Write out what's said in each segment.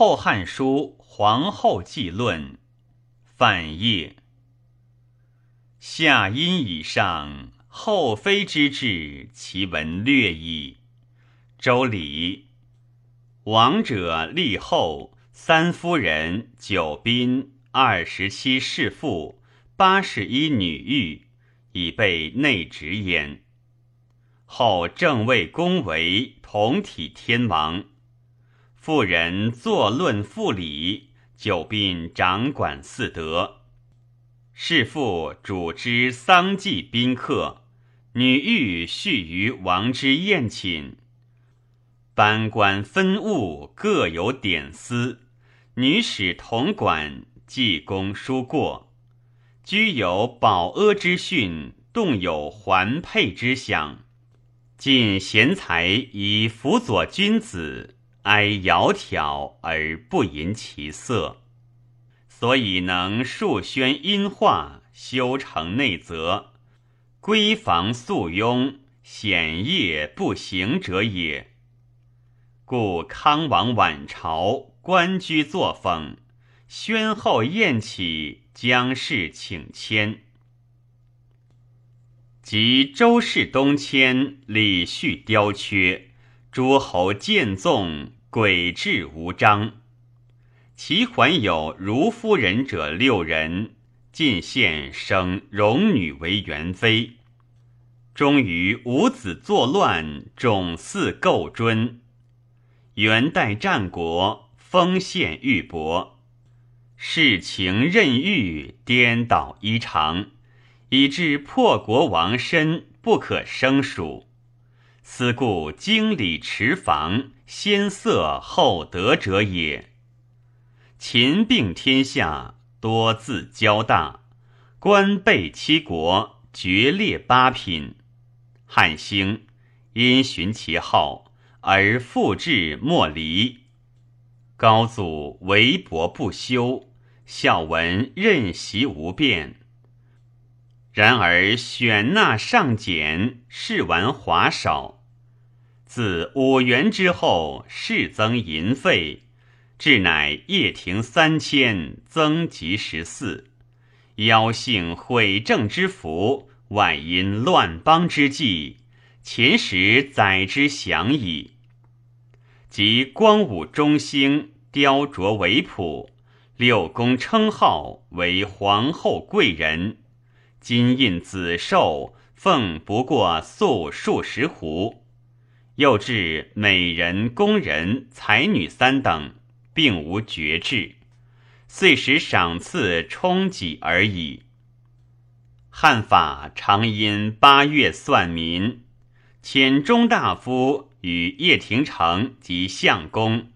后汉书·皇后纪论》范晔。夏殷以上，后妃之志，其文略矣。周礼，王者立后，三夫人，九宾，二十七侍妇，八十一女御，以备内职焉。后正位恭为同体天王。妇人坐论妇礼，久宾掌管四德，侍妇主之丧祭宾客，女欲续于王之宴寝。班官分务各有典司，女使同管记功书过，居有保阿之训，动有环佩之想，尽贤才以辅佐君子。哀窈窕而不淫其色，所以能数宣音化，修成内则，闺房肃雍，显业不行者也。故康王晚朝，官居作风，宣后宴起，将士请迁。及周氏东迁，礼序雕缺。诸侯见纵，诡智无章。其还有如夫人者六人，进献生荣女为元妃。终于五子作乱，种嗣构尊。元代战国，封献玉帛，世情任欲，颠倒异常，以致破国亡身，不可胜数。此故经理持防，先色后德者也。秦并天下，多自骄大，官备七国，决列八品。汉兴，因循其好，而复制莫离。高祖为博不修，孝文任袭无变。然而选纳尚简，士完华少。自五元之后，事增银费，至乃掖庭三千，增及十四。妖性毁政之福，外因乱邦之计，前时载之详矣。及光武中兴，雕琢为朴，六宫称号为皇后贵人，金印紫绶，凤不过素数十斛。又至美人、宫人、才女三等，并无爵制，遂使赏赐充己而已。汉法常因八月算民，遣中大夫与叶廷成及相公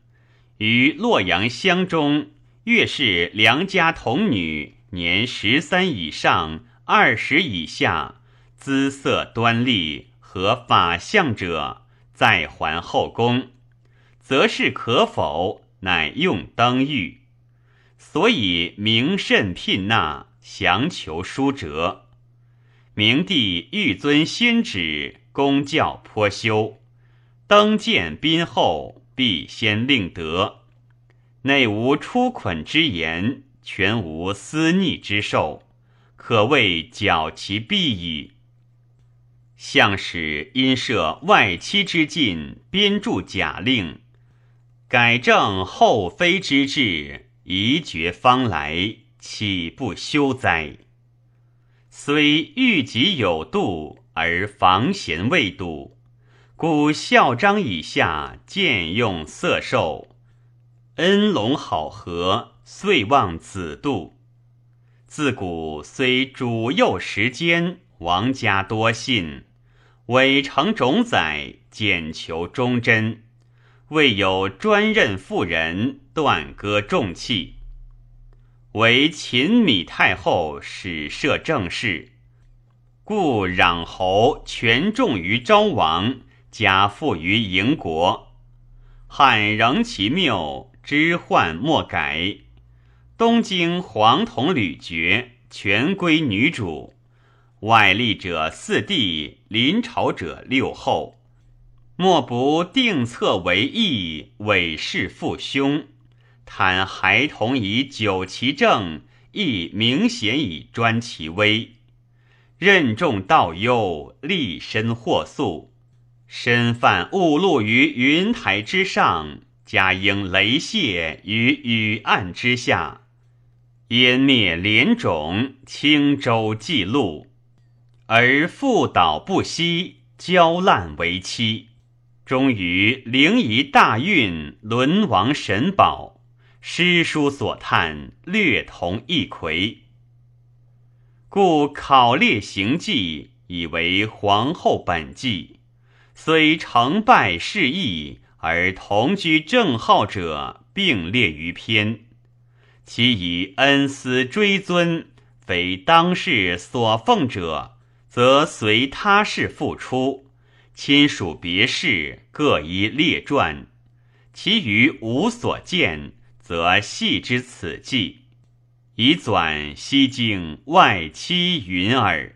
于洛阳乡中，月是良家童女，年十三以上、二十以下，姿色端丽，和法相者。再还后宫，则是可否？乃用登玉，所以明甚聘纳，详求书折。明帝欲尊先旨，公教颇修，登见宾后，必先令得。内无出捆之言，全无私逆之受，可谓矫其弊矣。相使因设外戚之禁，编著假令，改正后妃之制，宜绝方来，岂不休哉？虽欲己有度，而防贤未笃，故孝章以下渐用色受，恩隆好合，遂望子度。自古虽主幼时间。王家多信，伪成种宰，简求忠贞，未有专任妇人，断割重器。为秦米太后始设政事，故攘侯权重于昭王，加富于营国。汉仍其谬，知患莫改。东京黄铜吕爵，全归女主。外立者四帝，临朝者六后，莫不定策为义，委事父兄，叹孩童以久其政，亦明显以专其威。任重道忧，立身祸速，身犯误入于云台之上，家应雷泄于雨岸之下，湮灭连种，轻舟记录，而复倒不息，焦烂为期。终于灵仪大运，沦亡神宝，诗书所叹，略同一魁。故考列行迹，以为皇后本纪。虽成败事异，而同居正号者，并列于篇。其以恩思追尊，非当世所奉者，则随他事复出。亲属别事各一列传，其余无所见，则系之此记，以纂西京外戚云耳。